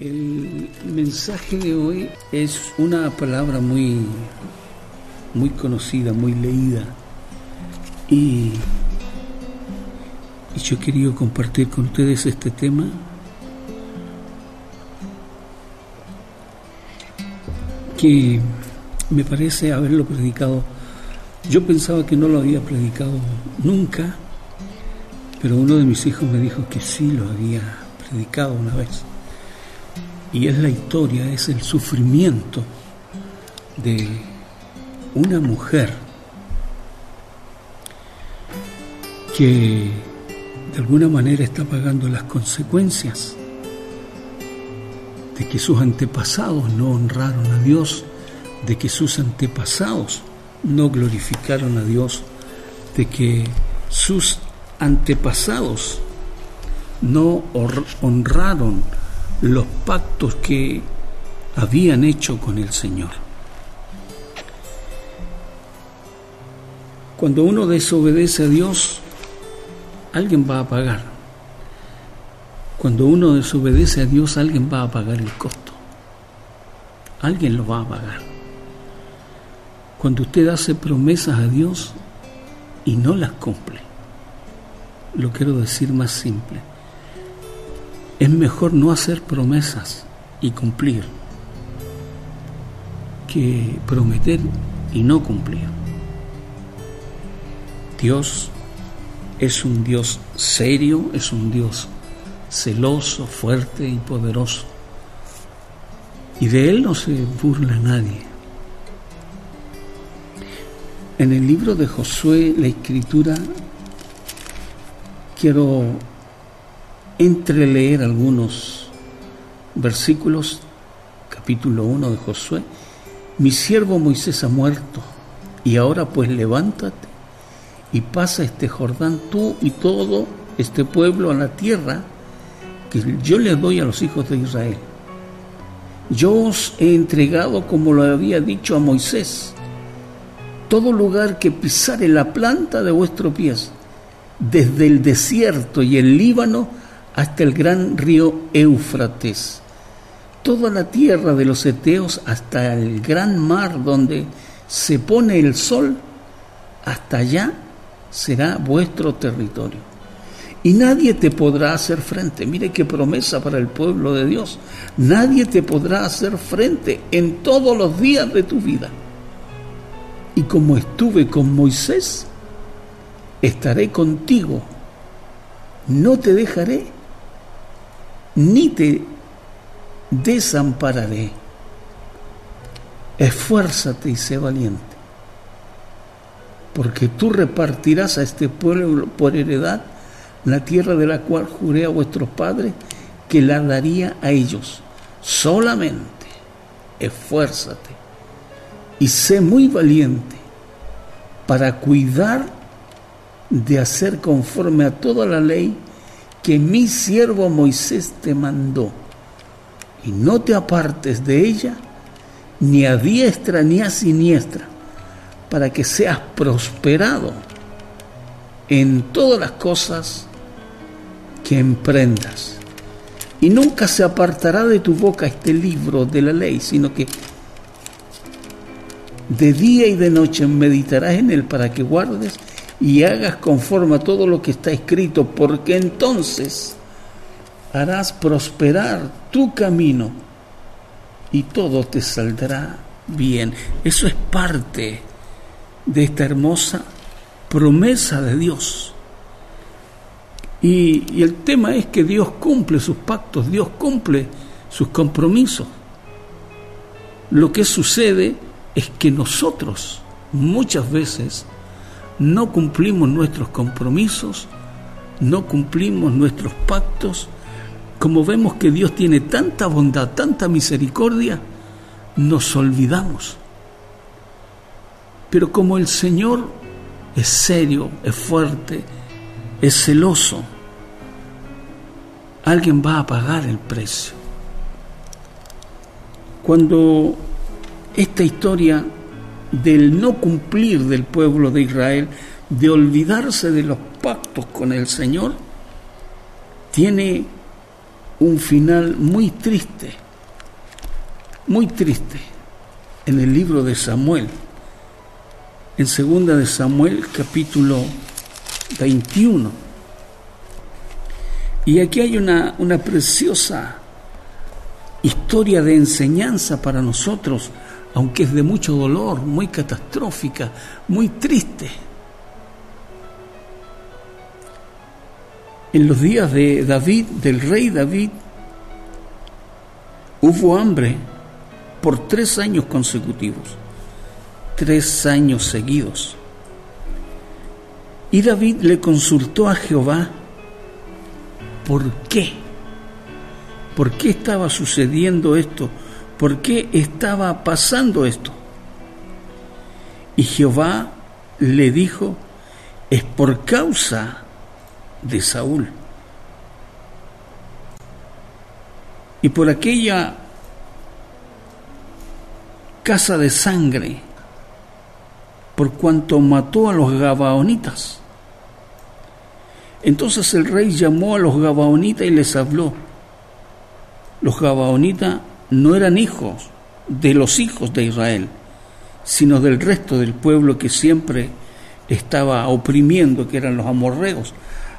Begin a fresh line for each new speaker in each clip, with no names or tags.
El mensaje de hoy es una palabra muy, muy conocida, muy leída. Y, y yo querido compartir con ustedes este tema. Que me parece haberlo predicado. Yo pensaba que no lo había predicado nunca, pero uno de mis hijos me dijo que sí lo había predicado una vez y es la historia, es el sufrimiento de una mujer que de alguna manera está pagando las consecuencias de que sus antepasados no honraron a Dios, de que sus antepasados no glorificaron a Dios, de que sus antepasados no honraron los pactos que habían hecho con el Señor. Cuando uno desobedece a Dios, alguien va a pagar. Cuando uno desobedece a Dios, alguien va a pagar el costo. Alguien lo va a pagar. Cuando usted hace promesas a Dios y no las cumple, lo quiero decir más simple es mejor no hacer promesas y cumplir que prometer y no cumplir. Dios es un Dios serio, es un Dios celoso, fuerte y poderoso. Y de Él no se burla nadie. En el libro de Josué, la escritura, quiero entreleer algunos versículos, capítulo 1 de Josué. Mi siervo Moisés ha muerto, y ahora pues levántate y pasa este Jordán tú y todo este pueblo a la tierra que yo le doy a los hijos de Israel. Yo os he entregado, como lo había dicho a Moisés, todo lugar que pisare la planta de vuestro pies, desde el desierto y el Líbano hasta el gran río Éufrates, toda la tierra de los Eteos hasta el gran mar donde se pone el sol, hasta allá será vuestro territorio. Y nadie te podrá hacer frente. Mire qué promesa para el pueblo de Dios. Nadie te podrá hacer frente en todos los días de tu vida. Y como estuve con Moisés, estaré contigo. No te dejaré ni te desampararé. Esfuérzate y sé valiente, porque tú repartirás a este pueblo por heredad la tierra de la cual juré a vuestros padres que la daría a ellos. Solamente esfuérzate y sé muy valiente para cuidar de hacer conforme a toda la ley que mi siervo Moisés te mandó, y no te apartes de ella, ni a diestra ni a siniestra, para que seas prosperado en todas las cosas que emprendas. Y nunca se apartará de tu boca este libro de la ley, sino que de día y de noche meditarás en él para que guardes y hagas conforme a todo lo que está escrito, porque entonces harás prosperar tu camino y todo te saldrá bien. Eso es parte de esta hermosa promesa de Dios. Y, y, el tema es que Dios cumple sus pactos, Dios cumple sus compromisos. Lo que sucede es que nosotros muchas veces no cumplimos nuestros compromisos, no cumplimos nuestros pactos, como vemos que Dios tiene tanta bondad, tanta misericordia, nos olvidamos. Pero como el Señor es serio, es fuerte, es celoso, alguien va a pagar el precio. Cuando esta historia del no cumplir del pueblo de Israel, de olvidarse de los pactos con el Señor, tiene un final muy triste, muy triste en el libro de Samuel, en segunda de Samuel capítulo 21. Y aquí hay una, una preciosa historia de enseñanza para nosotros, aunque es de mucho dolor, muy catastrófica, muy triste. En los días de David, del rey David, hubo hambre por tres años consecutivos, tres años seguidos. Y David le consultó a Jehová, ¿por qué? ¿Por qué estaba sucediendo esto? ¿Por qué estaba pasando esto? Y Jehová le dijo, es por causa de Saúl. Y por aquella casa de sangre, por cuanto mató a los Gabaonitas. Entonces el rey llamó a los Gabaonitas y les habló. Los Gabaonitas no eran hijos de los hijos de Israel, sino del resto del pueblo que siempre estaba oprimiendo, que eran los amorreos,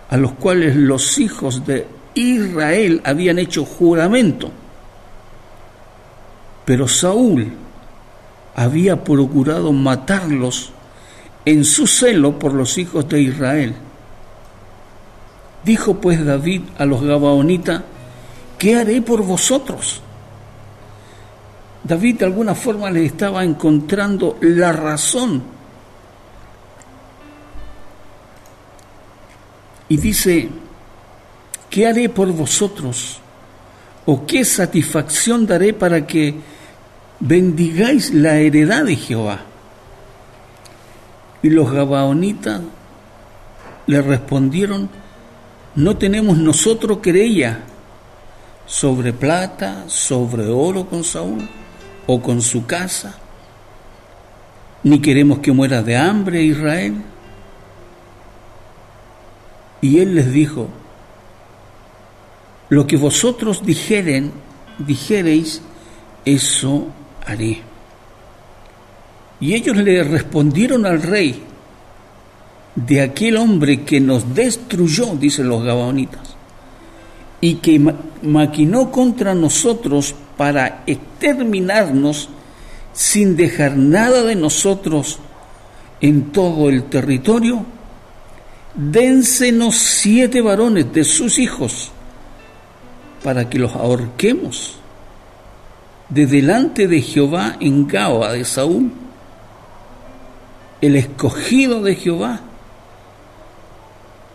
a los cuales los hijos de Israel habían hecho juramento. Pero Saúl había procurado matarlos en su celo por los hijos de Israel. Dijo pues David a los Gabaonitas, ¿qué haré por vosotros? David de alguna forma le estaba encontrando la razón y dice, ¿qué haré por vosotros? ¿O qué satisfacción daré para que bendigáis la heredad de Jehová? Y los Gabaonitas le respondieron, no tenemos nosotros querella sobre plata, sobre oro con Saúl o con su casa, ni queremos que muera de hambre Israel y él les dijo, lo que vosotros dijeren, dijereis, eso haré. Y ellos le respondieron al rey, de aquel hombre que nos destruyó, dicen los gabaonitas, y que maquinó contra nosotros para exterminarnos sin dejar nada de nosotros en todo el territorio, dénsenos siete varones de sus hijos para que los ahorquemos de delante de Jehová en Gaba de Saúl, el escogido de Jehová.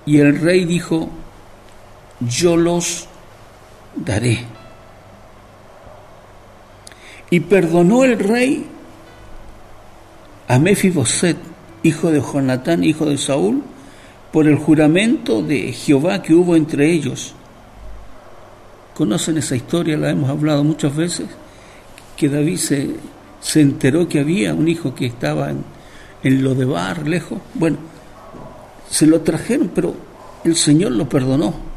Y el rey dijo, yo los daré. Y perdonó el rey a Mefiboset, hijo de Jonatán, hijo de Saúl, por el juramento de Jehová que hubo entre ellos. ¿Conocen esa historia? La hemos hablado muchas veces, que David se, se enteró que había un hijo que estaba en, en lo de Bar, lejos. Bueno, se lo trajeron, pero el Señor lo perdonó.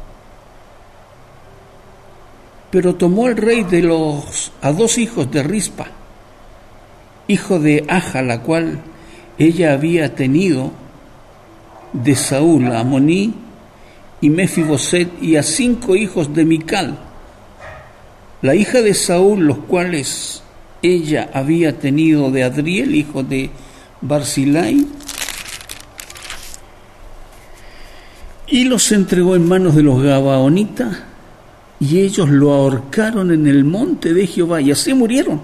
Pero tomó el rey de los a dos hijos de Rispa, hijo de Aja, la cual ella había tenido de Saúl, a Amoní y Mefiboset, y a cinco hijos de Mical, la hija de Saúl, los cuales ella había tenido de Adriel, hijo de Barzilai, y los entregó en manos de los Gabaonitas, y ellos lo ahorcaron en el monte de Jehová, y así murieron,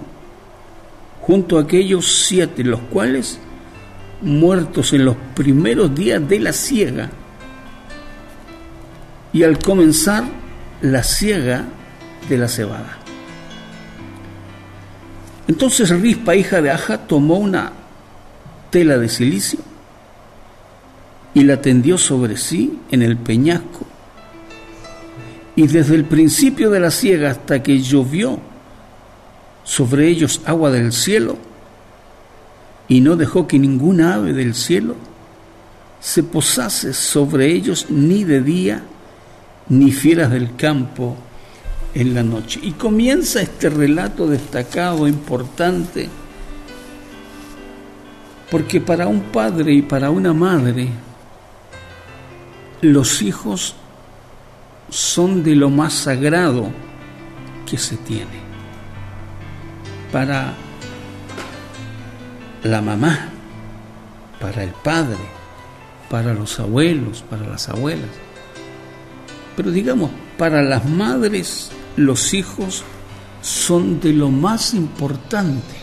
junto a aquellos siete, los cuales muertos en los primeros días de la siega y al comenzar la siega de la cebada. Entonces Rispa, hija de Aja, tomó una tela de silicio y la tendió sobre sí en el peñasco. Y desde el principio de la siega hasta que llovió sobre ellos agua del cielo, y no dejó que ninguna ave del cielo se posase sobre ellos ni de día, ni fieras del campo en la noche. Y comienza este relato destacado, importante, porque para un padre y para una madre, los hijos son de lo más sagrado que se tiene. Para la mamá, para el padre, para los abuelos, para las abuelas. Pero digamos, para las madres los hijos son de lo más importante.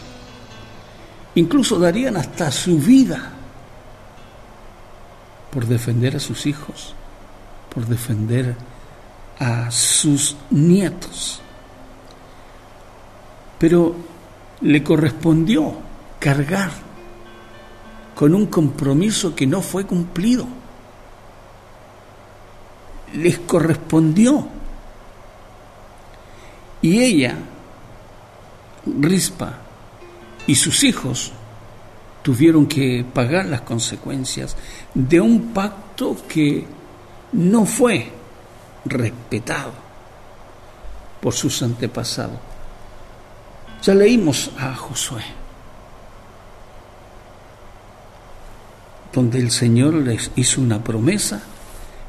Incluso darían hasta su vida por defender a sus hijos, por defender a sus nietos. Pero le correspondió cargar con un compromiso que no fue cumplido. Les correspondió. Y ella, Rispa, y sus hijos tuvieron que pagar las consecuencias de un pacto que no fue respetado por sus antepasados. Ya leímos a Josué, donde el Señor les hizo una promesa,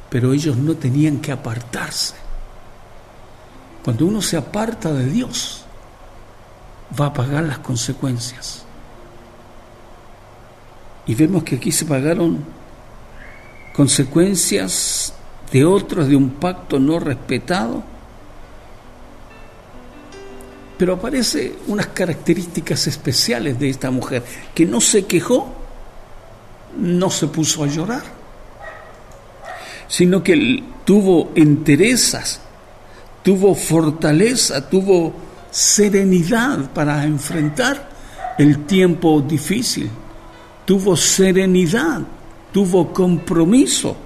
pero ellos no tenían que apartarse. Cuando uno se aparta de Dios, va a pagar las consecuencias. Y vemos que aquí se pagaron consecuencias de otros, de un pacto no respetado. Pero aparece unas características especiales de esta mujer, que no se quejó, no se puso a llorar, sino que tuvo enterezas, tuvo fortaleza, tuvo serenidad para enfrentar el tiempo difícil, tuvo serenidad, tuvo compromiso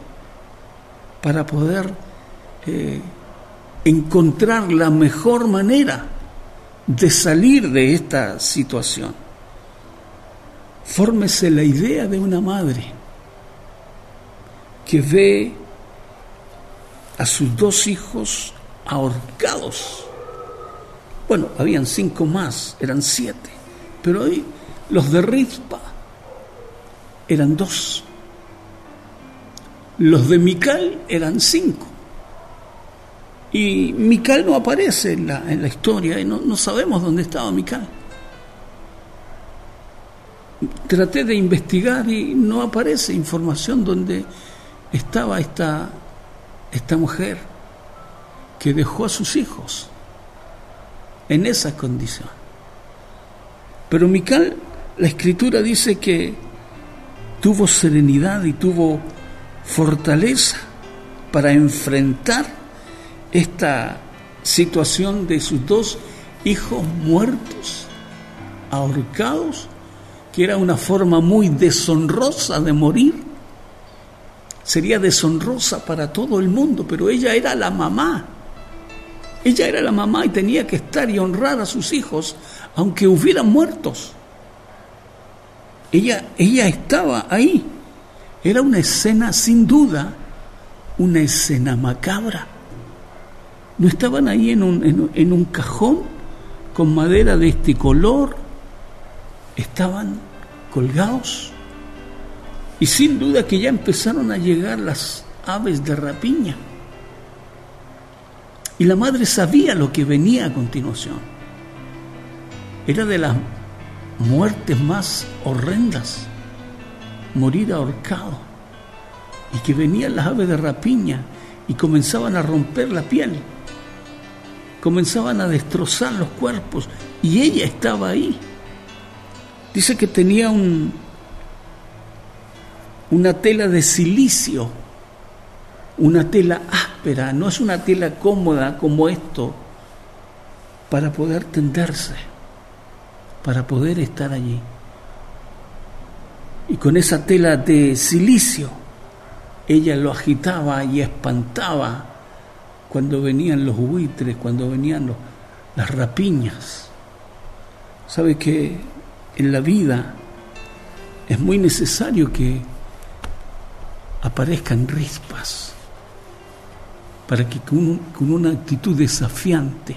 para poder eh, encontrar la mejor manera de salir de esta situación. Fórmese la idea de una madre que ve a sus dos hijos ahorcados. Bueno, habían cinco más, eran siete, pero hoy los de Rizpa eran dos. Los de Mical eran cinco. Y Mical no aparece en la, en la historia y no, no sabemos dónde estaba Mical. Traté de investigar y no aparece información donde estaba esta, esta mujer que dejó a sus hijos en esa condición. Pero Mical, la escritura dice que tuvo serenidad y tuvo fortaleza para enfrentar esta situación de sus dos hijos muertos, ahorcados, que era una forma muy deshonrosa de morir. Sería deshonrosa para todo el mundo, pero ella era la mamá. Ella era la mamá y tenía que estar y honrar a sus hijos, aunque hubieran muertos. Ella, ella estaba ahí. Era una escena sin duda, una escena macabra. No estaban ahí en un, en, un cajón con madera de este color, estaban colgados. Y sin duda que ya empezaron a llegar las aves de rapiña. Y la madre sabía lo que venía a continuación. Era de las muertes más horrendas morir ahorcado y que venían las aves de rapiña y comenzaban a romper la piel, comenzaban a destrozar los cuerpos y ella estaba ahí. Dice que tenía un, una tela de silicio, una tela áspera, no es una tela cómoda como esto, para poder tenderse, para poder estar allí y con esa tela de silicio ella lo agitaba y espantaba cuando venían los buitres, cuando venían las rapiñas. Sabe que en la vida es muy necesario que aparezcan rispas, para que con, con una actitud desafiante,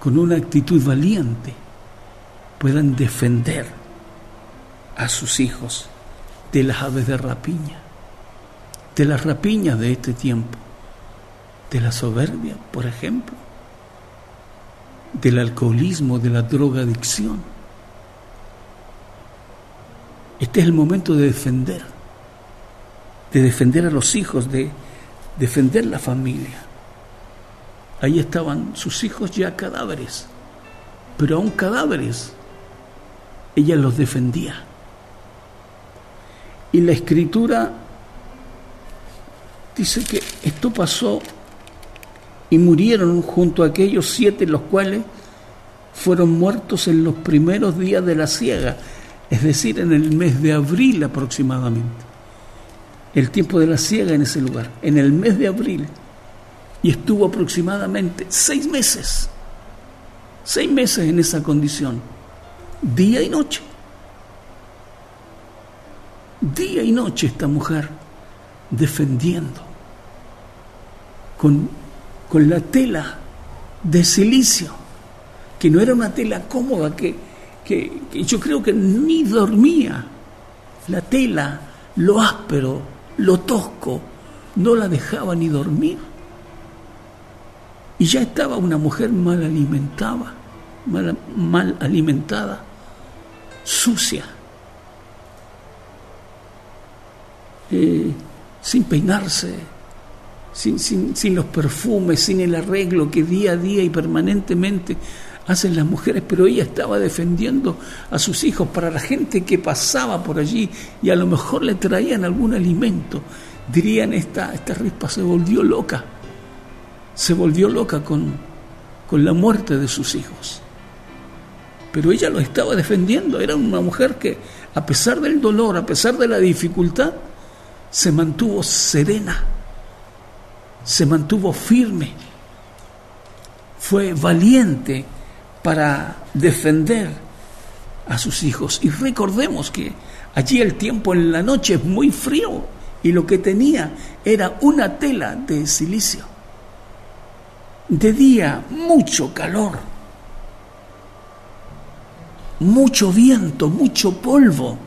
con una actitud valiente, puedan defender a sus hijos de las aves de rapiña, de las rapiñas de este tiempo, de la soberbia, por ejemplo, del alcoholismo, de la drogadicción. Este es el momento de defender, de defender a los hijos, de defender la familia. Ahí estaban sus hijos ya cadáveres, pero aún cadáveres, ella los defendía. Y la escritura dice que esto pasó y murieron junto a aquellos siete los cuales fueron muertos en los primeros días de la siega, es decir, en el mes de abril aproximadamente. El tiempo de la siega en ese lugar, en el mes de abril. Y estuvo aproximadamente seis meses, seis meses en esa condición, día y noche. Día y noche esta mujer defendiendo con con la tela de silicio, que no era una tela cómoda, que, yo creo que ni dormía. La tela, lo áspero, lo tosco, no la dejaba ni dormir. Y ya estaba una mujer mal alimentada, mal, alimentada, sucia, eh, sin peinarse, sin, los perfumes, sin el arreglo que día a día y permanentemente hacen las mujeres, pero ella estaba defendiendo a sus hijos para la gente que pasaba por allí y a lo mejor le traían algún alimento. Dirían, esta, esta rispa se volvió loca, se volvió loca con, con la muerte de sus hijos. Pero ella lo estaba defendiendo, era una mujer que a pesar del dolor, a pesar de la dificultad, se mantuvo serena se mantuvo firme, fue valiente para defender a sus hijos. Y recordemos que allí el tiempo en la noche es muy frío y lo que tenía era una tela de silicio. De día mucho calor, mucho viento, mucho polvo.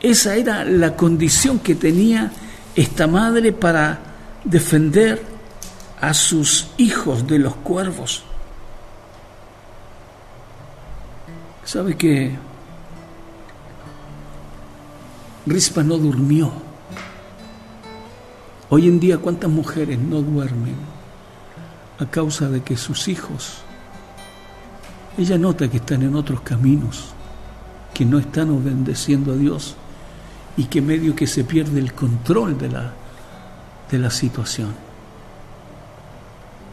Esa era la condición que tenía esta madre para defender a sus hijos de los cuervos. ¿Sabe que Rispa no durmió? Hoy en día cuántas mujeres no duermen a causa de que sus hijos, ella nota que están en otros caminos, que no están obedeciendo a Dios y que medio que se pierde el control de la de la situación.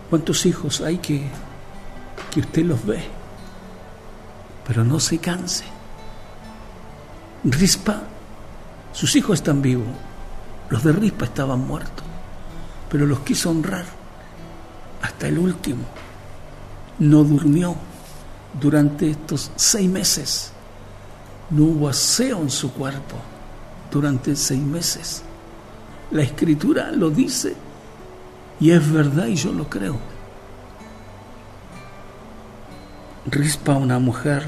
¿Cuántos hijos hay que, que usted los ve? Pero no se canse. Rispa, sus hijos están vivos, los de Rispa estaban muertos, pero los quiso honrar hasta el último. No durmió durante estos seis meses. No hubo aseo en su cuerpo durante seis meses. La escritura lo dice y es verdad y yo lo creo. Rispa una mujer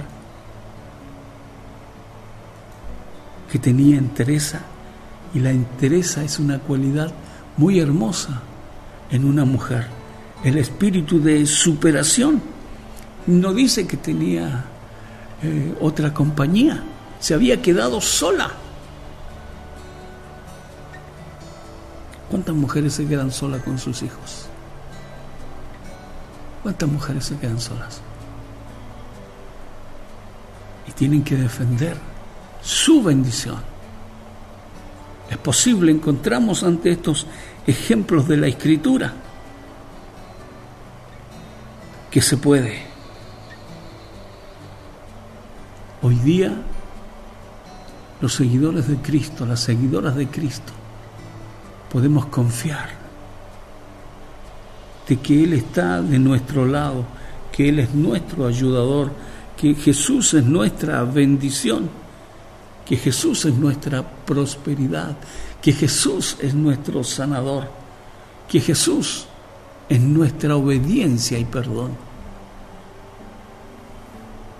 que tenía entereza y la entereza es una cualidad muy hermosa en una mujer. El espíritu de superación no dice que tenía eh, otra compañía, se había quedado sola. ¿Cuántas mujeres se quedan solas con sus hijos? ¿Cuántas mujeres se quedan solas? Y tienen que defender su bendición. Es posible, encontramos ante estos ejemplos de la escritura que se puede. Hoy día los seguidores de Cristo, las seguidoras de Cristo, podemos confiar de que Él está de nuestro lado, que Él es nuestro ayudador, que Jesús es nuestra bendición, que Jesús es nuestra prosperidad, que Jesús es nuestro sanador, que Jesús, en nuestra obediencia y perdón,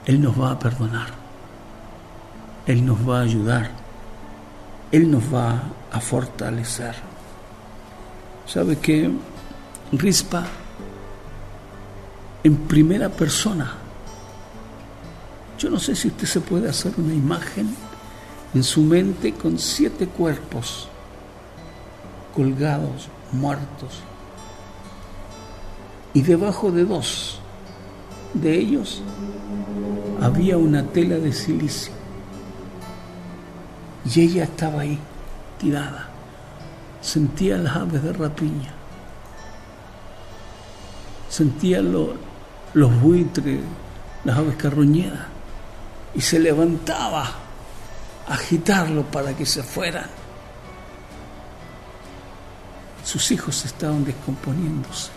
Él nos va a perdonar, Él nos va a ayudar, Él nos va a fortalecer. ¿Sabe qué? Rispa, en primera persona, yo no sé si usted se puede hacer una imagen en su mente con siete cuerpos colgados, muertos, y debajo de dos de ellos había una tela de silicio. Y ella estaba ahí, tirada. Sentía las aves de rapiña. Sentía los buitres, las aves carroñeras. Y se levantaba a agitarlo para que se fueran. Sus hijos estaban descomponiéndose.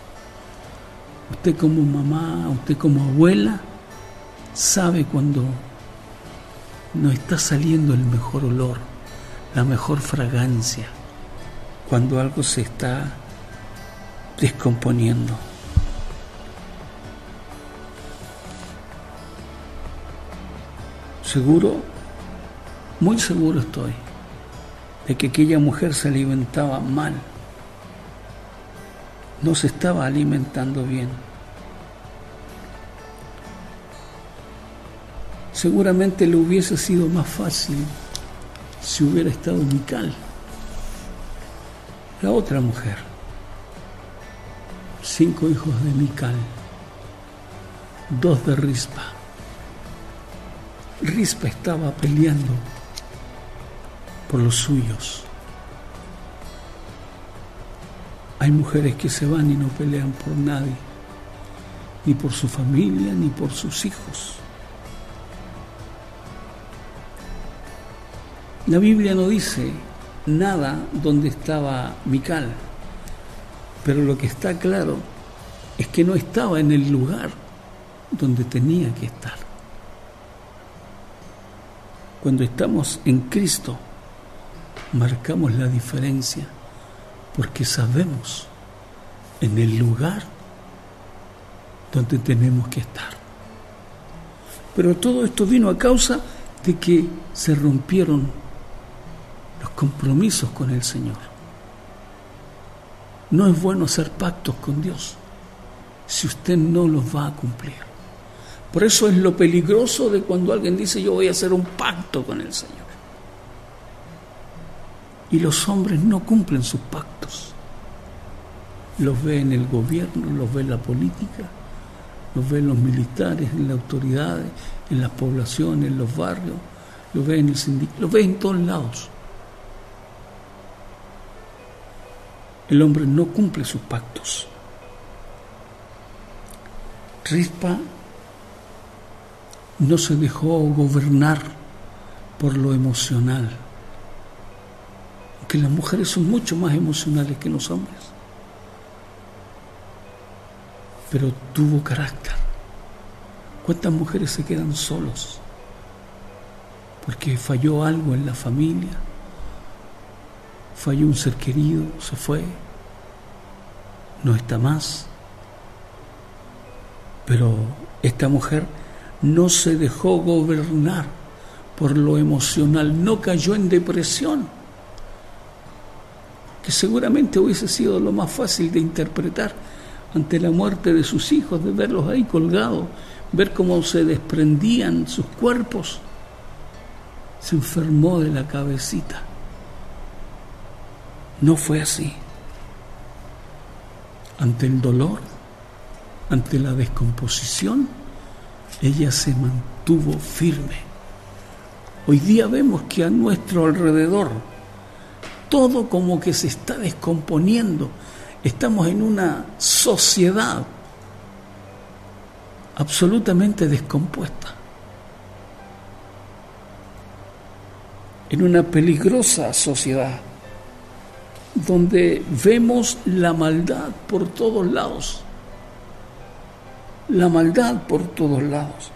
Usted como mamá, usted como abuela, sabe cuando no está saliendo el mejor olor, la mejor fragancia, cuando algo se está descomponiendo. Seguro, muy seguro estoy, de que aquella mujer se alimentaba mal no se estaba alimentando bien. Seguramente le hubiese sido más fácil si hubiera estado Mical, la otra mujer. Cinco hijos de Mical, dos de Rispa. Rispa estaba peleando por los suyos. Hay mujeres que se van y no pelean por nadie, ni por su familia, ni por sus hijos. La Biblia no dice nada donde estaba Mical, pero lo que está claro es que no estaba en el lugar donde tenía que estar. Cuando estamos en Cristo, marcamos la diferencia porque sabemos en el lugar donde tenemos que estar. Pero todo esto vino a causa de que se rompieron los compromisos con el Señor. No es bueno hacer pactos con Dios si usted no los va a cumplir. Por eso es lo peligroso de cuando alguien dice yo voy a hacer un pacto con el Señor. Y los hombres no cumplen sus pactos. Los ve en el gobierno, los ve en la política, los ve en los militares, en las autoridades, en las poblaciones, en los barrios, los ve en el sindicato, los ve en todos lados. El hombre no cumple sus pactos. Rispa no se dejó gobernar por lo emocional que las mujeres son mucho más emocionales que los hombres. Pero tuvo carácter. ¿Cuántas mujeres se quedan solos? Porque falló algo en la familia, falló un ser querido, se fue, no está más. Pero esta mujer no se dejó gobernar por lo emocional, no cayó en depresión que seguramente hubiese sido lo más fácil de interpretar ante la muerte de sus hijos, de verlos ahí colgados, ver cómo se desprendían sus cuerpos, se enfermó de la cabecita. No fue así. Ante el dolor, ante la descomposición, ella se mantuvo firme. Hoy día vemos que a nuestro alrededor, todo como que se está descomponiendo. Estamos en una sociedad absolutamente descompuesta, en una peligrosa sociedad donde vemos la maldad por todos lados, la maldad por todos lados,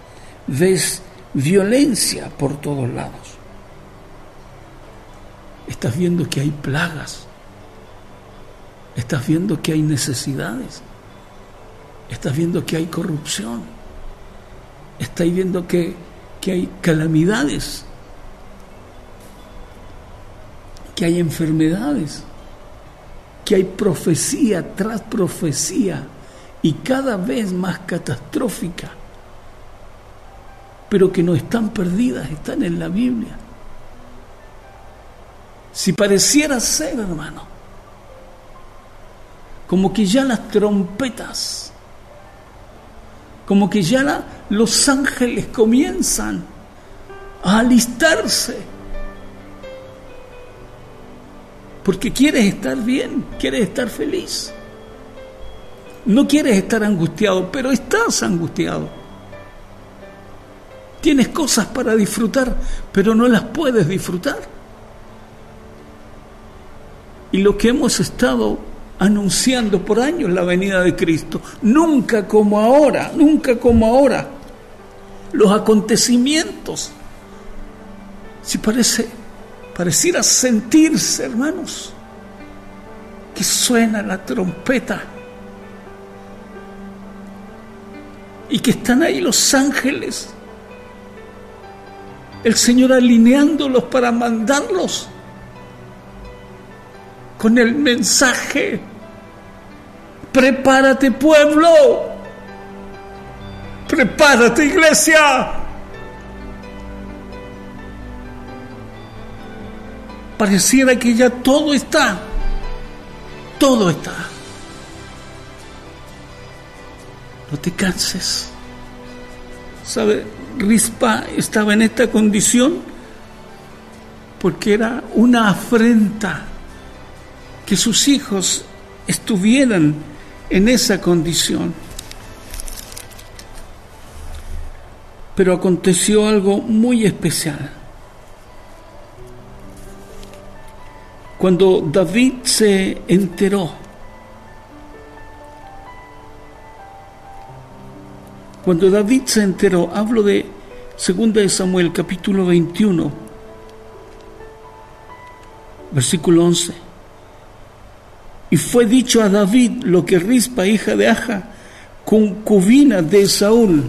ves violencia por todos lados estás viendo que hay plagas. Estás viendo que hay necesidades. Estás viendo que hay corrupción. Estás viendo que, que hay calamidades. Que hay enfermedades. Que hay profecía tras profecía y cada vez más catastrófica. Pero que no están perdidas, están en la Biblia. Si pareciera ser, hermano, como que ya las trompetas como que ya los ángeles comienzan a alistarse. Porque quieres estar bien, quieres estar feliz. No quieres estar angustiado, pero estás angustiado. Tienes cosas para disfrutar, pero no las puedes disfrutar. Y lo que hemos estado anunciando por años la venida de Cristo. Nunca como ahora, nunca como ahora. Los acontecimientos, si parece, pareciera sentirse, hermanos, que suena la trompeta y que están ahí los ángeles, el Señor alineándolos para mandarlos con el mensaje. Prepárate pueblo. Prepárate iglesia. Pareciera que ya todo está. Todo está. No te canses. ¿Sabe? Rispa estaba en esta condición porque era una afrenta que sus hijos estuvieran en esa condición. Pero aconteció algo muy especial. Cuando David se enteró, cuando David se enteró, hablo de 2 de Samuel capítulo 21, versículo 11. Y fue dicho a David lo que Rispa, hija de Aja, concubina de Saúl,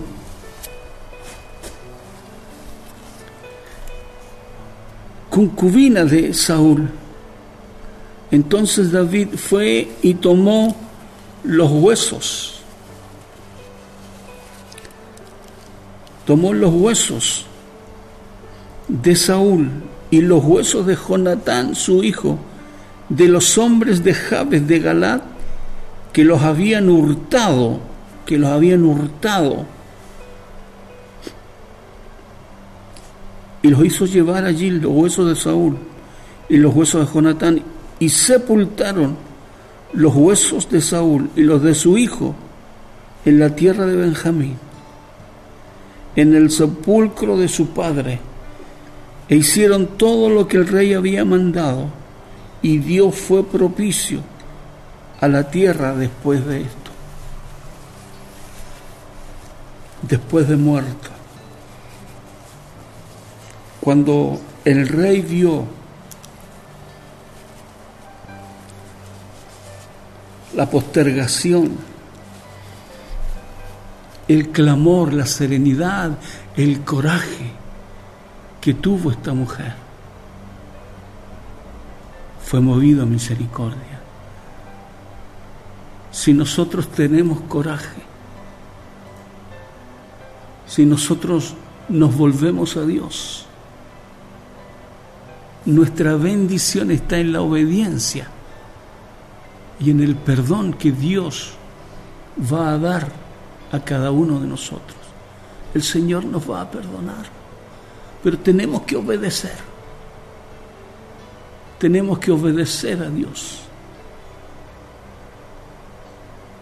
concubina de Saúl. Entonces David fue y tomó los huesos, tomó los huesos de Saúl y los huesos de Jonatán, su hijo, de los hombres de Jabes de Galad que los habían hurtado, que los habían hurtado. Y los hizo llevar allí los huesos de Saúl y los huesos de Jonatán y sepultaron los huesos de Saúl y los de su hijo en la tierra de Benjamín, en el sepulcro de su padre, e hicieron todo lo que el rey había mandado y Dios fue propicio a la tierra después de esto, después de muerto. Cuando el rey vio la postergación, el clamor, la serenidad, el coraje que tuvo esta mujer, fue movido a misericordia. Si nosotros tenemos coraje, si nosotros nos volvemos a Dios, nuestra bendición está en la obediencia y en el perdón que Dios va a dar a cada uno de nosotros. El Señor nos va a perdonar, pero tenemos que obedecer tenemos que obedecer a Dios.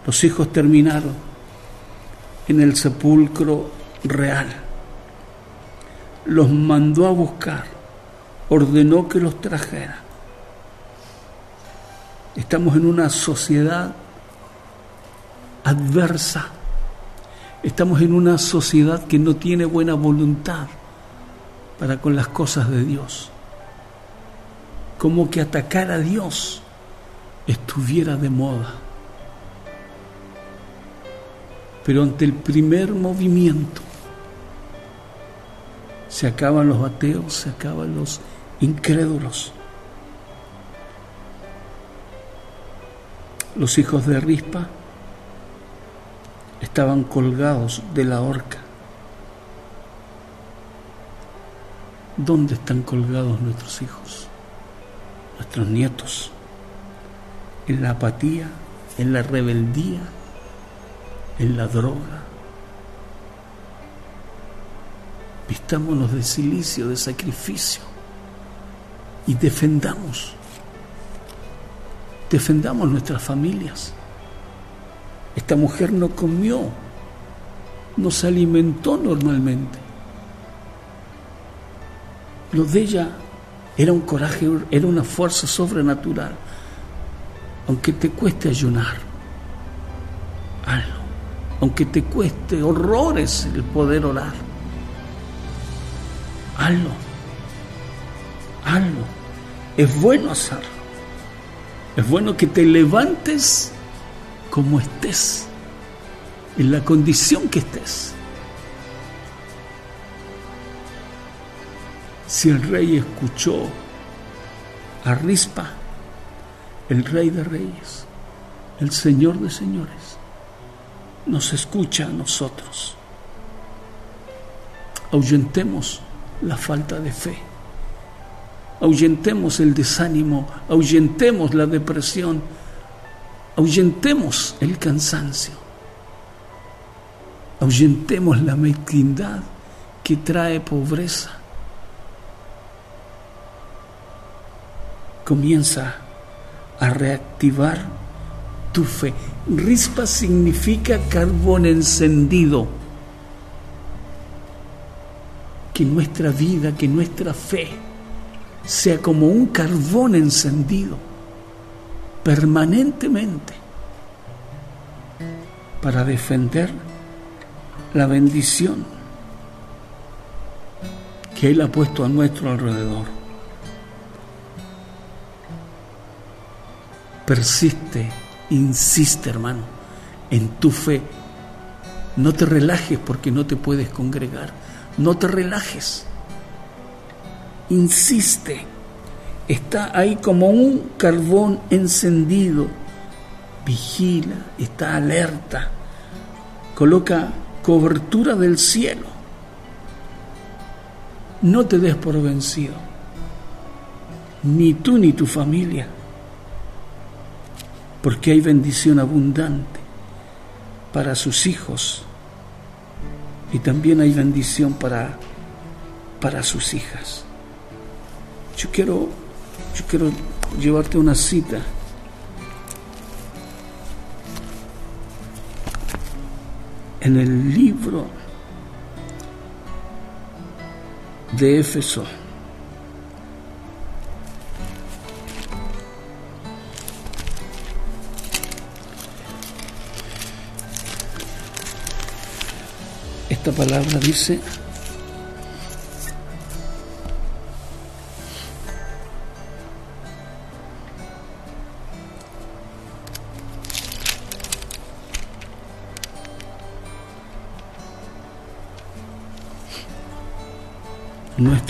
Los hijos terminaron en el sepulcro real. Los mandó a buscar, ordenó que los trajera. Estamos en una sociedad adversa. Estamos en una sociedad que no tiene buena voluntad para con las cosas de Dios como que atacar a Dios estuviera de moda. Pero ante el primer movimiento se acaban los ateos, se acaban los incrédulos. Los hijos de Rispa estaban colgados de la horca. ¿Dónde están colgados nuestros hijos, nuestros nietos? ¿En la apatía, en la rebeldía, en la droga? Vistámonos de silicio, de sacrificio y defendamos, defendamos nuestras familias. Esta mujer no comió, no se alimentó normalmente. Lo de ella era un coraje, era una fuerza sobrenatural. Aunque te cueste ayunar, hazlo. Aunque te cueste horrores el poder orar, hazlo. Hazlo. Es bueno hacerlo. Es bueno que te levantes como estés, en la condición que estés. Si el rey escuchó a Rispa, el rey de reyes, el señor de señores, nos escucha a nosotros. Ahuyentemos la falta de fe, ahuyentemos el desánimo, ahuyentemos la depresión, ahuyentemos el cansancio, ahuyentemos la mezquindad que trae pobreza comienza a reactivar tu fe. Rispa significa carbón encendido. Que nuestra vida, que nuestra fe sea como un carbón encendido permanentemente para defender la bendición que Él ha puesto a nuestro alrededor. Persiste, insiste hermano, en tu fe. No te relajes porque no te puedes congregar. No te relajes. Insiste. Está ahí como un carbón encendido. Vigila, está alerta. Coloca cobertura del cielo. No te des por vencido. Ni tú ni tu familia porque hay bendición abundante para sus hijos y también hay bendición para, para sus hijas. Yo quiero, yo quiero llevarte una cita. En el libro de Éfeso. esta palabra dice,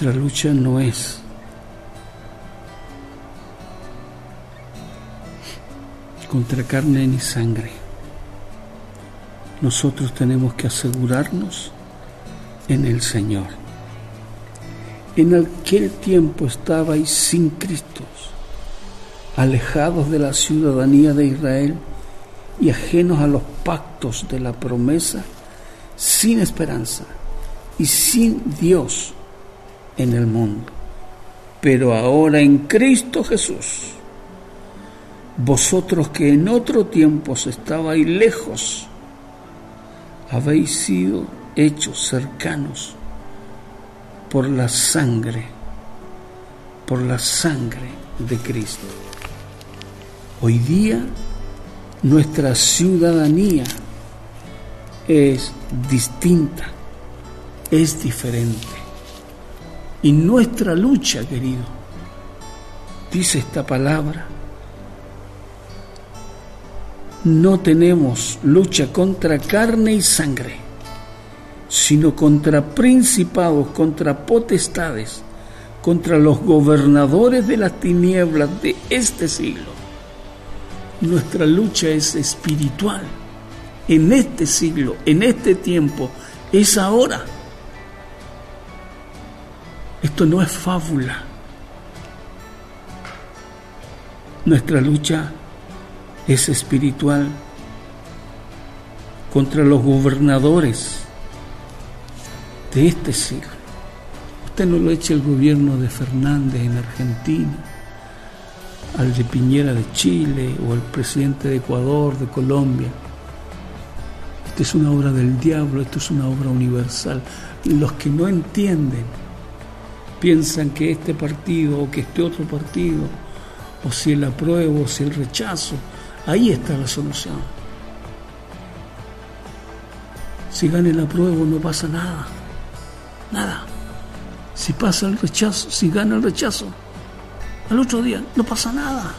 nuestra lucha no es. Contra carne ni sangre. Nosotros tenemos que asegurarnos en el Señor. En aquel tiempo estabais sin Cristo, alejados de la ciudadanía de Israel y ajenos a los pactos de la promesa, sin esperanza y sin Dios en el mundo. Pero ahora en Cristo Jesús, vosotros que en otro tiempo estabais lejos, habéis sido hechos cercanos por la sangre, por la sangre de Cristo. Hoy día nuestra ciudadanía es distinta, es diferente. Y nuestra lucha, querido, dice esta palabra, no tenemos lucha contra carne y sangre, sino contra principados, contra potestades, contra los gobernadores de las tinieblas de este siglo. Nuestra lucha es espiritual. En este siglo, en este tiempo, es ahora. Esto no es fábula. Nuestra lucha es espiritual contra los gobernadores de este siglo. Usted no lo eche el gobierno de Fernández en Argentina, al de Piñera de Chile o al presidente de Ecuador, de Colombia. Esto es una obra del diablo, esto es una obra universal. Los que no entienden piensan que este partido o que este otro partido, o si el apruebo o si el rechazo, ahí está la solución. Si gana el apruebo no pasa nada, nada. Si pasa el rechazo, si gana el rechazo, al otro día no pasa nada.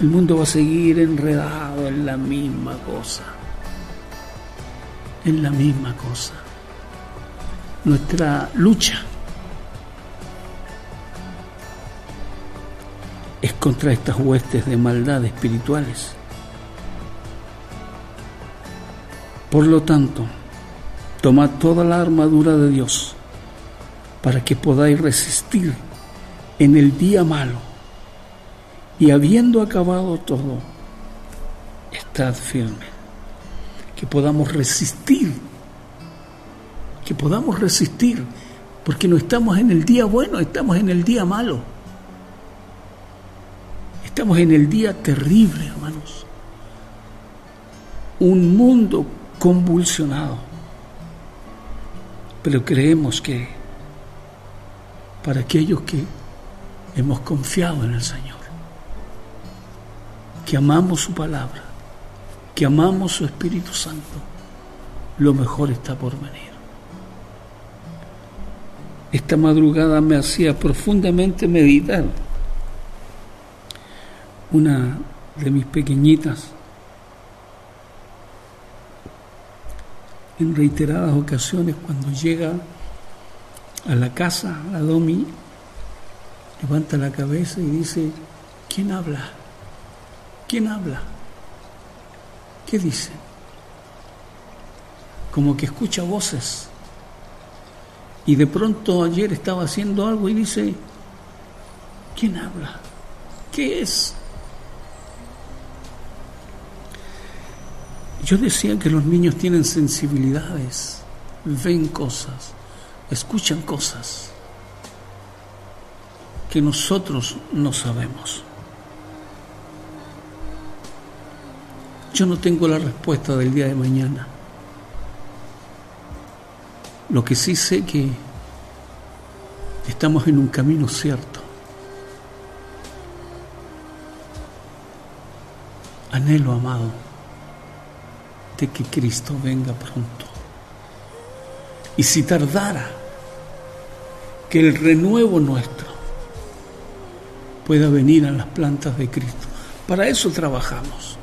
El mundo va a seguir enredado en la misma cosa. En la misma cosa. Nuestra lucha es contra estas huestes de maldad espirituales. Por lo tanto, tomad toda la armadura de Dios para que podáis resistir en el día malo y habiendo acabado todo, estad firme, que podamos resistir, que podamos resistir, porque no estamos en el día bueno, estamos en el día malo. Estamos en el día terrible, hermanos. Un mundo convulsionado. Pero creemos que para aquellos que hemos confiado en el Señor, que amamos su palabra, que amamos su Espíritu Santo, lo mejor está por venir. Esta madrugada me hacía profundamente meditar. Una de mis pequeñitas, en reiteradas ocasiones, cuando llega a la casa, la Domi, levanta la cabeza y dice, ¿quién habla? ¿Quién habla? ¿Qué dice? Como que escucha voces. Y de pronto ayer estaba haciendo algo y dice, ¿quién habla? ¿Qué es? Yo decía que los niños tienen sensibilidades, ven cosas, escuchan cosas que nosotros no sabemos. Yo no tengo la respuesta del día de mañana. Lo que sí sé que estamos en un camino cierto. Anhelo, amado, de que Cristo venga pronto. Y si tardara, que el renuevo nuestro pueda venir a las plantas de Cristo. Para eso trabajamos.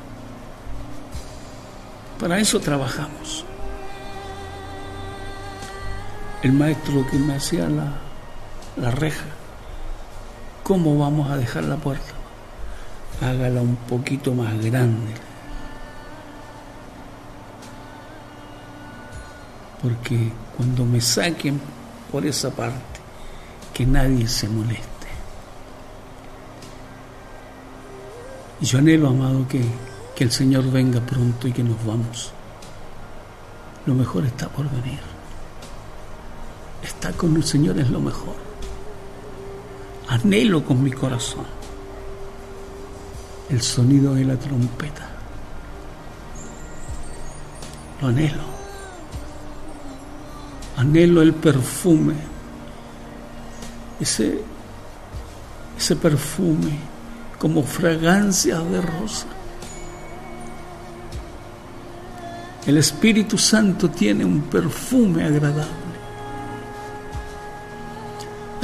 Para eso trabajamos. El maestro que me hacía la, la reja, ¿cómo vamos a dejar la puerta? Hágala un poquito más grande. Porque cuando me saquen por esa parte, que nadie se moleste. Y yo anhelo, amado, que que el Señor venga pronto y que nos vamos. Lo mejor está por venir. Estar con el Señor es lo mejor. Anhelo con mi corazón el sonido de la trompeta. Lo anhelo. Anhelo el perfume. Ese, ese perfume como fragancia de rosa El Espíritu Santo tiene un perfume agradable.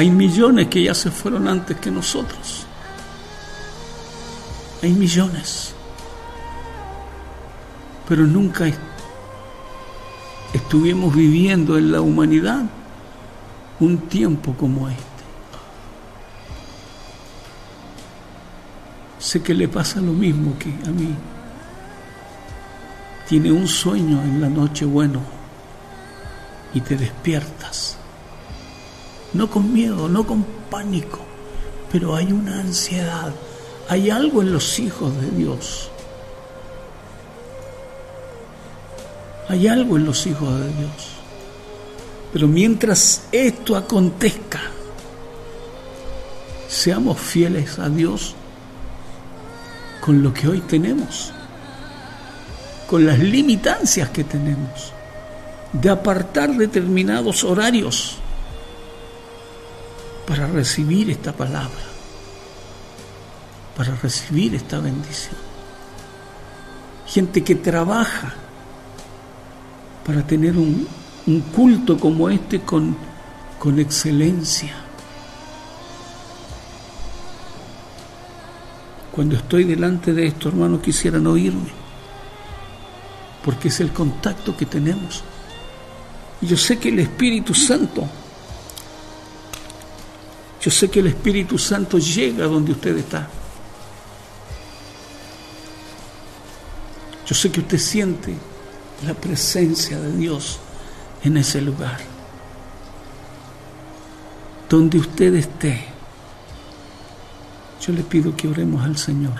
Hay millones que ya se fueron antes que nosotros. Hay millones. Pero nunca estuvimos viviendo en la humanidad un tiempo como este. Sé que le pasa lo mismo que a mí. Tiene un sueño en la noche bueno y te despiertas. No con miedo, no con pánico, pero hay una ansiedad. Hay algo en los hijos de Dios. Hay algo en los hijos de Dios. Pero mientras esto acontezca, seamos fieles a Dios con lo que hoy tenemos, con las limitancias que tenemos, de apartar determinados horarios para recibir esta palabra, para recibir esta bendición. Gente que trabaja para tener un, culto como este con, con excelencia. Cuando estoy delante de esto, hermanos, quisieran oírme, porque es el contacto que tenemos. Yo sé que el Espíritu Santo, yo sé que el Espíritu Santo llega donde usted está. Yo sé que usted siente la presencia de Dios en ese lugar. Donde usted esté, yo le pido que oremos al Señor.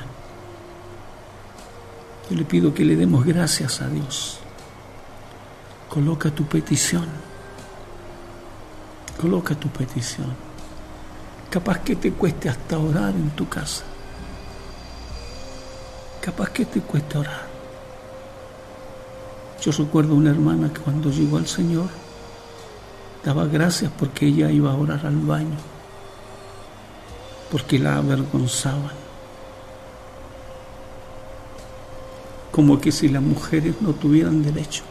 Yo le pido que le demos gracias a Dios. Coloca tu petición. Coloca tu petición. Capaz que te cueste hasta orar en tu casa. Capaz que te cueste orar. Yo recuerdo una hermana que cuando llegó al Señor daba gracias porque ella iba a orar al baño, porque la avergonzaban. Como que si las mujeres no tuvieran derecho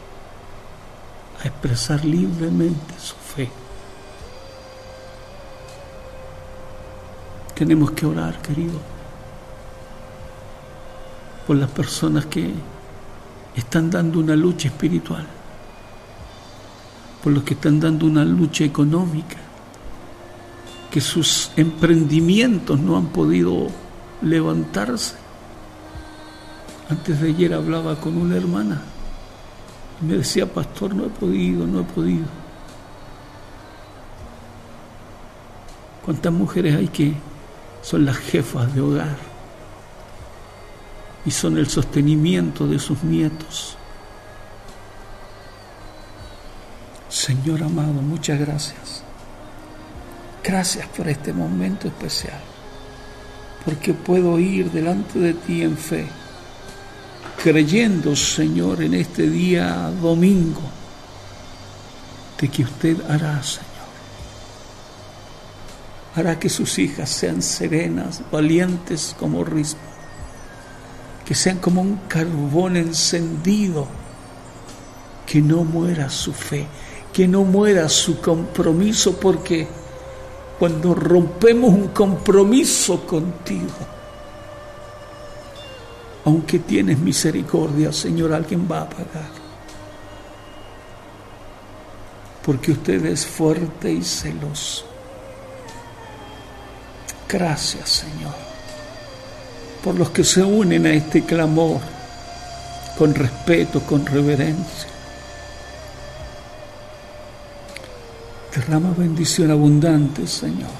a expresar libremente su fe. Tenemos que orar, querido, por las personas que están dando una lucha espiritual, por los que están dando una lucha económica, que sus emprendimientos no han podido levantarse. Antes de ayer hablaba con una hermana y me decía, pastor, no he podido, no he podido. ¿Cuántas mujeres hay que son las jefas de hogar? y son el sostenimiento de sus nietos. Señor amado, muchas gracias. Gracias por este momento especial, porque puedo ir delante de ti en fe, creyendo, Señor, en este día domingo, de que usted hará, Señor. Hará que sus hijas sean serenas, valientes como rispa que sean como un carbón encendido, que no muera su fe, que no muera su compromiso, porque cuando rompemos un compromiso contigo, aunque tienes misericordia, Señor, alguien va a pagar. Porque usted es fuerte y celoso. Gracias, Señor por los que se unen a este clamor con respeto, con reverencia. Derrama bendición abundante, Señor.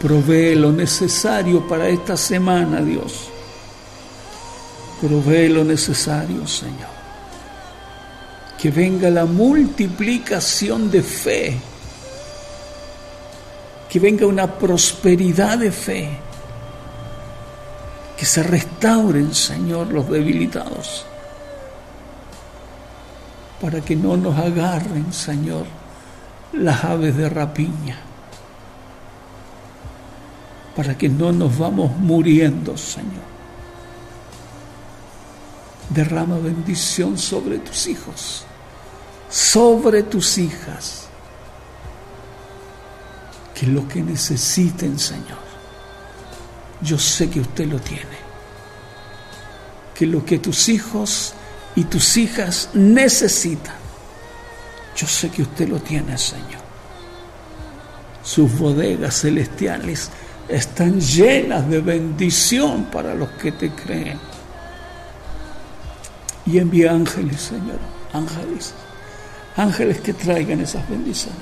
Provee lo necesario para esta semana, Dios. Provee lo necesario, Señor. Que venga la multiplicación de fe. Que venga una prosperidad de fe que se restauren, Señor, los debilitados, para que no nos agarren, Señor, las aves de rapiña, para que no nos vamos muriendo, Señor. Derrama bendición sobre tus hijos, sobre tus hijas, que lo que necesiten, Señor yo sé que usted lo tiene. Que lo que tus hijos y tus hijas necesitan, yo sé que usted lo tiene, Señor. Sus bodegas celestiales están llenas de bendición para los que te creen. Y envía ángeles, Señor, ángeles, ángeles que traigan esas bendiciones,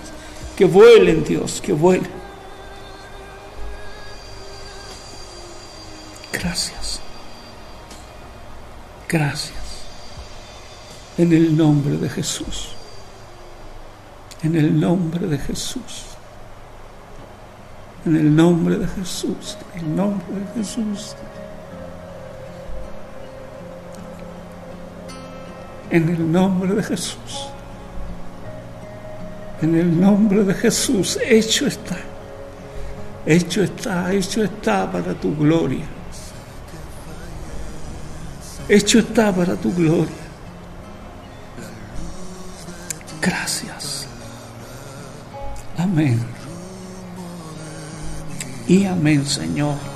que vuelen, Dios, que vuelen. Gracias. Gracias. En el nombre de Jesús. En el nombre de Jesús. En el nombre de Jesús. En el nombre de Jesús. En el nombre de Jesús. En el nombre de Jesús. Hecho está. Hecho está, hecho está para tu gloria. Hecho está para tu gloria. Gracias. Amén y amén, Señor.